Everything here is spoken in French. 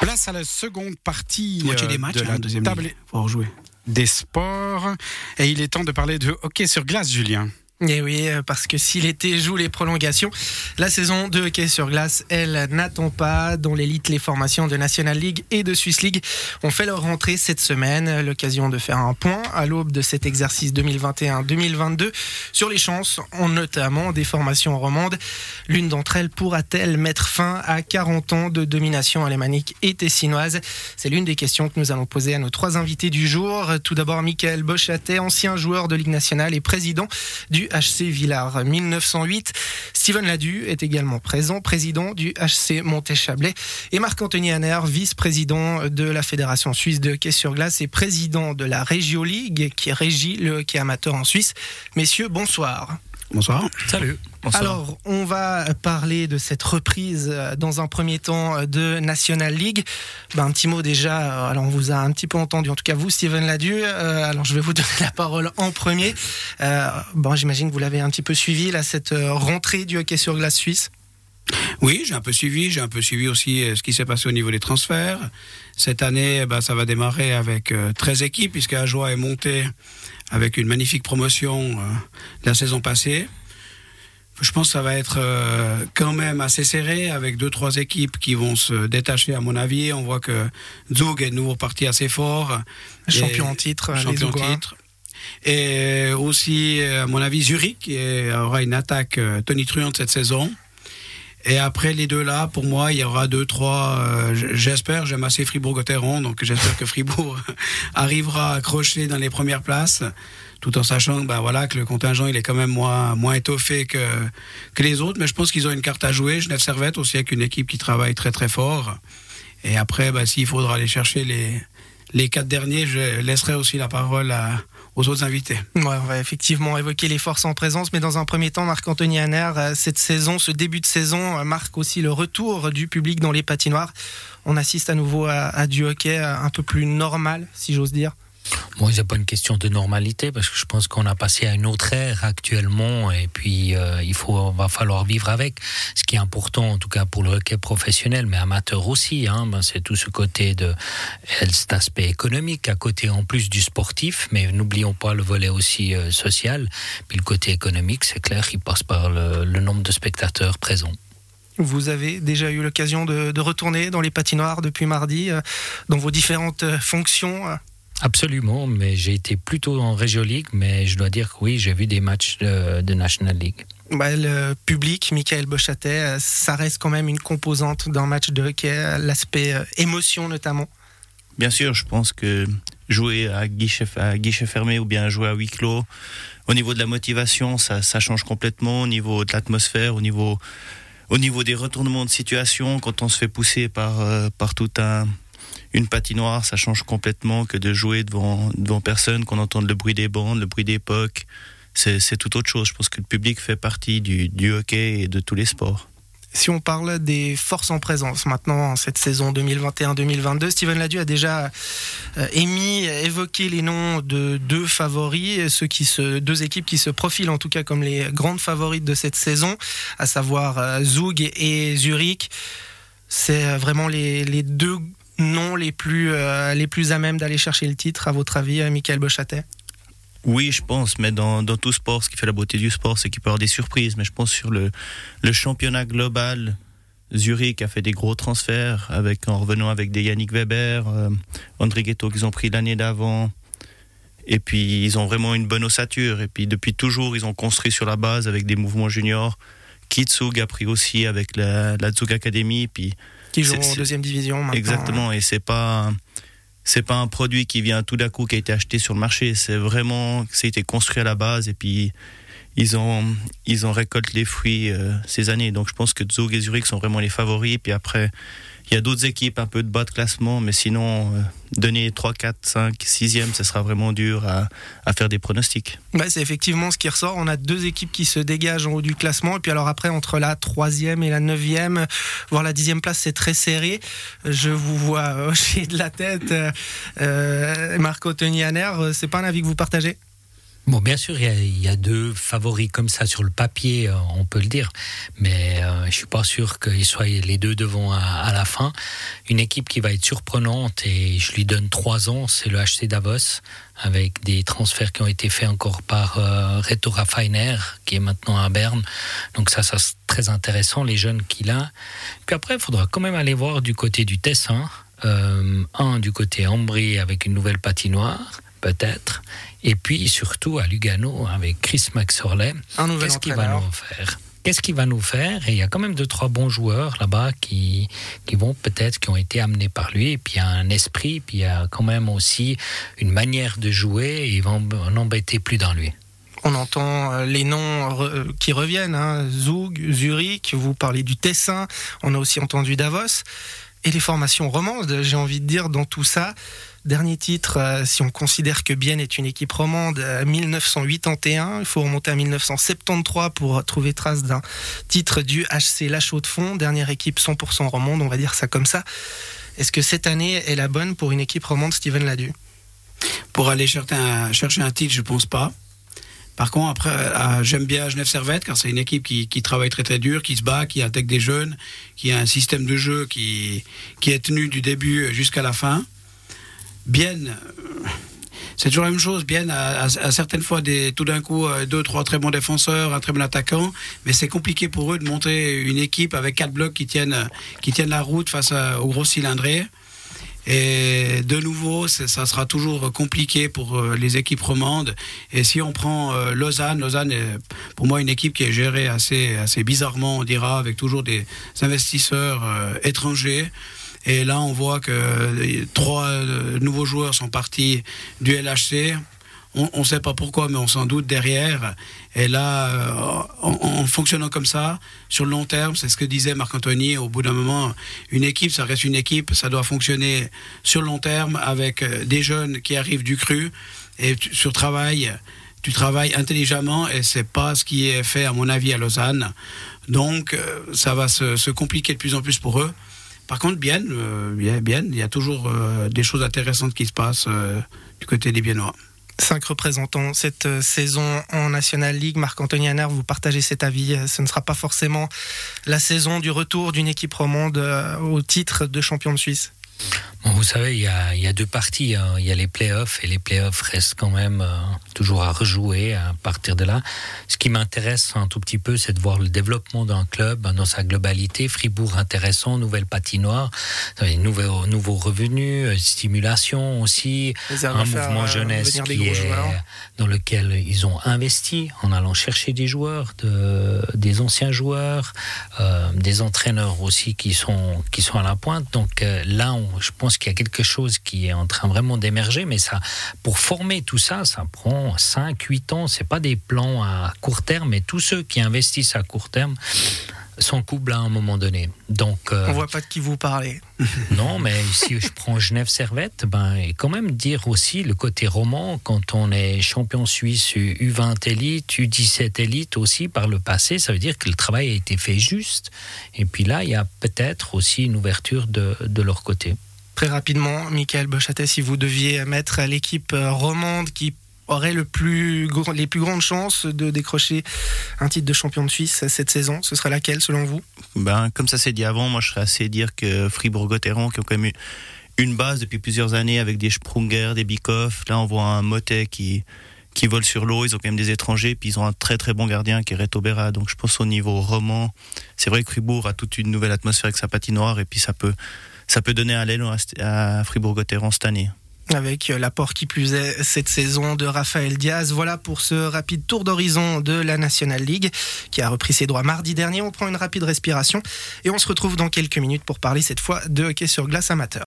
Place à la seconde partie euh, matchs, de hein, la deuxième table des sports. Et il est temps de parler de hockey sur glace, Julien. Et oui, euh, parce que si l'été joue les prolongations, la saison de hockey sur glace, elle n'attend pas. Dans l'élite, les formations de National League et de Swiss League ont fait leur rentrée cette semaine. L'occasion de faire un point à l'aube de cet exercice 2021-2022 sur les chances, en notamment des formations romandes. L'une d'entre elles pourra-t-elle mettre fin à 40 ans de domination alémanique et tessinoise? C'est l'une des questions que nous allons poser à nos trois invités du jour. Tout d'abord, Michael Bochatet, ancien joueur de Ligue nationale et président du HC Villars 1908. Steven Ladu est également présent, président du HC Montéchablais. Et Marc-Anthony Hanner, vice-président de la Fédération suisse de hockey sur glace et président de la Regio League qui régit le hockey amateur en Suisse. Messieurs, bonsoir. Bonsoir. Salut. Alors, on va parler de cette reprise euh, dans un premier temps euh, de National League. Ben, un petit mot déjà, euh, alors on vous a un petit peu entendu, en tout cas vous, Steven Ladu. Euh, alors, je vais vous donner la parole en premier. Euh, bon, j'imagine que vous l'avez un petit peu suivi, là, cette rentrée du hockey sur glace suisse. Oui, j'ai un peu suivi. J'ai un peu suivi aussi ce qui s'est passé au niveau des transferts. Cette année, eh ben, ça va démarrer avec euh, 13 équipes, puisque Ajoie est monté avec une magnifique promotion euh, la saison passée. Je pense que ça va être euh, quand même assez serré avec deux trois équipes qui vont se détacher à mon avis. On voit que Zug est de nouveau parti assez fort, Champion en titre, champion titre. Et aussi, euh, à mon avis, Zurich qui aura une attaque tonitruante cette saison. Et après les deux là, pour moi, il y aura deux, trois. euh, j'espère, j'aime assez Fribourg-Gotteron, donc j'espère que Fribourg arrivera à accrocher dans les premières places, tout en sachant bah, voilà, que le contingent il est quand même moins, moins étoffé que, que les autres. Mais je pense qu'ils ont une carte à jouer. Genève Servette aussi avec une équipe qui travaille très très fort. Et après, bah, s'il faudra aller chercher les, les quatre derniers, je laisserai aussi la parole à- aux autres invités. Ouais, on va effectivement évoquer les forces en présence, mais dans un premier temps, Marc-Anthony Hanner, euh, cette saison, ce début de saison euh, marque aussi le retour du public dans les patinoires. On assiste à nouveau à, du hockey euh, un peu plus normal, si j'ose dire. Moi, c'est pas une question de normalité parce que je pense qu'on a passé à une autre ère actuellement et puis euh, il faut, va falloir vivre avec. Ce qui est important, en tout cas pour le hockey professionnel, mais amateur aussi, hein, ben, c'est tout ce côté de euh, cet aspect économique à côté en plus du sportif, mais n'oublions pas le volet aussi euh, social. Puis le côté économique, c'est clair, il passe par le, nombre de spectateurs présents. Vous avez déjà eu l'occasion de, retourner dans les patinoires depuis mardi, dans vos différentes fonctions. Absolument, mais j'ai été plutôt en Regio League, mais je dois dire que oui, j'ai vu des matchs de, de National League. Bah, le public, Michael Bochatet, euh, ça reste quand même une composante d'un match de hockey, euh, l'aspect euh, émotion notamment. Bien sûr, je pense que jouer à guichet, à guichet fermé ou bien jouer à huis clos, au niveau de la motivation, ça, ça change complètement. Au niveau de l'atmosphère, au niveau, au niveau des retournements de situation, quand on se fait pousser par, euh, par tout un, une patinoire, ça change complètement que de jouer devant, devant personne, qu'on entende le bruit des bandes, le bruit des pucks. C'est tout autre chose. Je pense que le public fait partie du, du hockey et de tous les sports. Si on parle des forces en présence maintenant en cette saison 2021-2022, Steven Ladu a déjà euh, émis, évoqué les noms de deux favoris, ceux qui se, deux équipes qui se profilent en tout cas comme les grandes favorites de cette saison, à savoir euh, Zug et Zurich. C'est euh, vraiment les, les deux noms les plus, euh, les plus à même d'aller chercher le titre, à votre avis, euh, Michael Bochatet? Oui, je pense, mais dans, dans tout sport, ce qui fait la beauté du sport, c'est qu'il peut y avoir des surprises. Mais je pense sur le, le championnat global, Zurich a fait des gros transferts avec, en revenant avec des Yannick Weber, euh, André Ghetto qu'ils ont pris l'année d'avant. Et puis, ils ont vraiment une bonne ossature. Et puis, depuis toujours, ils ont construit sur la base avec des mouvements juniors. Kitsug a pris aussi avec la, la Zug Academy. Puis, qui en deuxième division maintenant. Exactement, et c'est pas c'est pas un produit qui vient tout d'un coup qui a été acheté sur le marché. C'est vraiment ça a été construit à la base et puis ils ont ils en récoltent les fruits euh, ces années. Donc je pense que Zug et Zurich sont vraiment les favoris. Puis après il y a d'autres équipes un peu de bas de classement, mais sinon euh, donner 3, 4, 5, 6e, ce sera vraiment dur à, faire des pronostics. C'est effectivement ce qui ressort. On a deux équipes qui se dégagent en haut du classement. Et puis alors après, entre la troisième et la neuvième, voire la dixième place, c'est très serré. Je vous vois hocher de la tête. Euh, Marco Tony Hanner, c'est pas un avis que vous partagez? Bon, bien sûr, il y, a, deux favoris comme ça sur le papier, euh, on peut le dire, mais euh, je suis pas sûr qu'ils soient les deux devant à, la fin. Une équipe qui va être surprenante et je lui donne trois ans, c'est le HC Davos, avec des transferts qui ont été faits encore par euh, Reto Raffiner, qui est maintenant à Berne. Donc ça, ça c'est très intéressant, les jeunes qu'il a. Puis après, il faudra quand même aller voir du côté du Tessin, euh, un du côté Ambry avec une nouvelle patinoire peut-être. Et puis surtout à Lugano avec Chris Maxorley. Qu'est-ce qu'il va nous faire? Qu'est-ce qu'il va nous faire? Et il y a quand même deux trois bons joueurs là-bas qui qui vont peut-être qui ont été amenés par lui. Et puis il y a un esprit, puis il y a quand même aussi une manière de jouer. Et ils vont embêter plus dans lui. On entend euh, les noms euh, qui reviennent, hein. Zug, Zurich, vous parlez du Tessin, on a aussi entendu Davos. Et les formations romandes, j'ai envie de dire, dans tout ça, Dernier titre, euh, si on considère que Bienne est une équipe romande, 1981, il faut remonter à 1973 pour trouver trace d'un titre du HC La Chaux de Fonds, dernière équipe 100% romande, on va dire ça comme ça. Est-ce que cette année est la bonne pour une équipe romande, Steven Ladu? Pour aller chercher un, chercher titre, je pense pas. Par contre, après, euh, j'aime bien Genève Servette car c'est une équipe qui, travaille très très dur, qui se bat, qui attaque des jeunes, qui a un système de jeu qui, est tenu du début jusqu'à la fin bien. Euh, c'est toujours la même chose. Bien, à, certaines fois, tout d'un coup, euh, deux, trois très bons défenseurs, un très bon attaquant, mais c'est compliqué pour eux de monter une équipe avec quatre blocs qui tiennent, qui tiennent la route face aux gros cylindrés. Et de nouveau, ça sera toujours compliqué pour euh, les équipes romandes. Et si on prend Lausanne, Lausanne est pour moi une équipe qui est gérée assez, assez bizarrement, on dira, avec toujours des investisseurs étrangers. Et là, on voit que trois euh, nouveaux joueurs sont partis du LHC. On ne sait pas pourquoi, mais on s'en doute derrière. Et là, euh, en, fonctionnant comme ça, sur le long terme, c'est ce que disait Marc-Anthony, au bout d'un moment, une équipe, ça reste une équipe, ça doit fonctionner sur le long terme avec euh, des jeunes qui arrivent du cru. Et sur travail, tu travailles intelligemment et c'est pas ce qui est fait, à mon avis, à Lausanne. Donc, ça va se, compliquer de plus en plus pour eux. Par contre, bien, euh, bien, bien, il y a toujours euh, des choses intéressantes qui se passent euh, du côté des Biennois. Cinq représentants cette saison en National League. Marc-Anthony Hanner, vous partagez cet avis. Ce ne sera pas forcément la saison du retour d'une équipe romande au titre de champion de Suisse vous savez, il y, a, deux parties. Hein. Il y a les playoffs et les playoffs restent quand même euh, toujours à rejouer à partir de là. Ce qui m'intéresse un tout petit peu, c'est de voir le développement d'un club dans sa globalité. Fribourg intéressant, nouvelle patinoire, nouveaux, nouveaux revenus, euh, stimulation aussi, un mouvement euh, jeunesse qui est, dans lequel ils ont investi en allant chercher des joueurs, de, des anciens joueurs, des entraîneurs aussi qui sont, qui sont à la pointe. Donc là, on je pense qu'il y a quelque chose qui est en train vraiment d'émerger, mais ça, pour former tout ça, ça prend 5, 8 ans. C'est pas des plans à court terme, mais tous ceux qui investissent à court terme sont couple à un moment donné. Donc, euh, on voit pas de qui vous parlez. non, mais si je prends Genève Servette, ben, et quand même dire aussi le côté roman, quand on est champion suisse U20 élite, U17 élite aussi par le passé, ça veut dire que le travail a été fait juste. Et puis là, il y a peut-être aussi une ouverture de, de leur côté. Très rapidement, Michael Bochatet, si vous deviez mettre l'équipe euh, romande qui aurait les plus grandes chances de décrocher un titre de champion de Suisse cette saison, ce serait laquelle selon vous? Ben, Comme ça s'est dit avant, moi je serais assez dire que Fribourg-Gotteron, qui ont quand même eu une base depuis plusieurs années avec des Sprunger, des Bikoff, là on voit un Motet qui, qui vole sur l'eau, ils ont quand même des étrangers, puis ils ont un très très bon gardien qui est Reto Berra. Donc je pense au niveau roman, c'est vrai que Fribourg a toute une nouvelle atmosphère avec sa patinoire, et puis ça peut ça peut donner un l'aile à Fribourg-Gotteron cette année avec l'apport qui plus est cette saison de Raphaël Diaz. Voilà pour ce rapide tour d'horizon de la National League qui a repris ses droits mardi dernier. On prend une rapide respiration et on se retrouve dans quelques minutes pour parler cette fois de hockey sur glace amateur.